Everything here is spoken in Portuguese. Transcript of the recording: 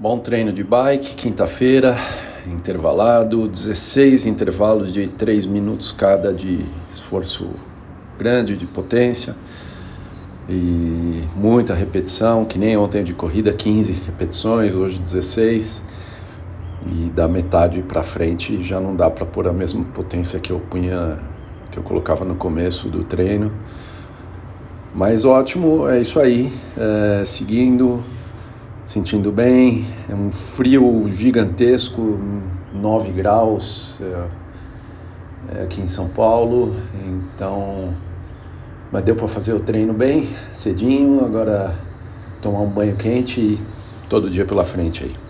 Bom treino de bike, quinta-feira, intervalado, 16 intervalos de 3 minutos cada de esforço grande, de potência e muita repetição, que nem ontem de corrida, 15 repetições, hoje 16 e da metade para frente já não dá para pôr a mesma potência que eu punha, que eu colocava no começo do treino. Mas ótimo, é isso aí, é, seguindo sentindo bem. É um frio gigantesco, 9 graus é, é aqui em São Paulo. Então, mas deu para fazer o treino bem, cedinho. Agora tomar um banho quente e todo dia pela frente aí.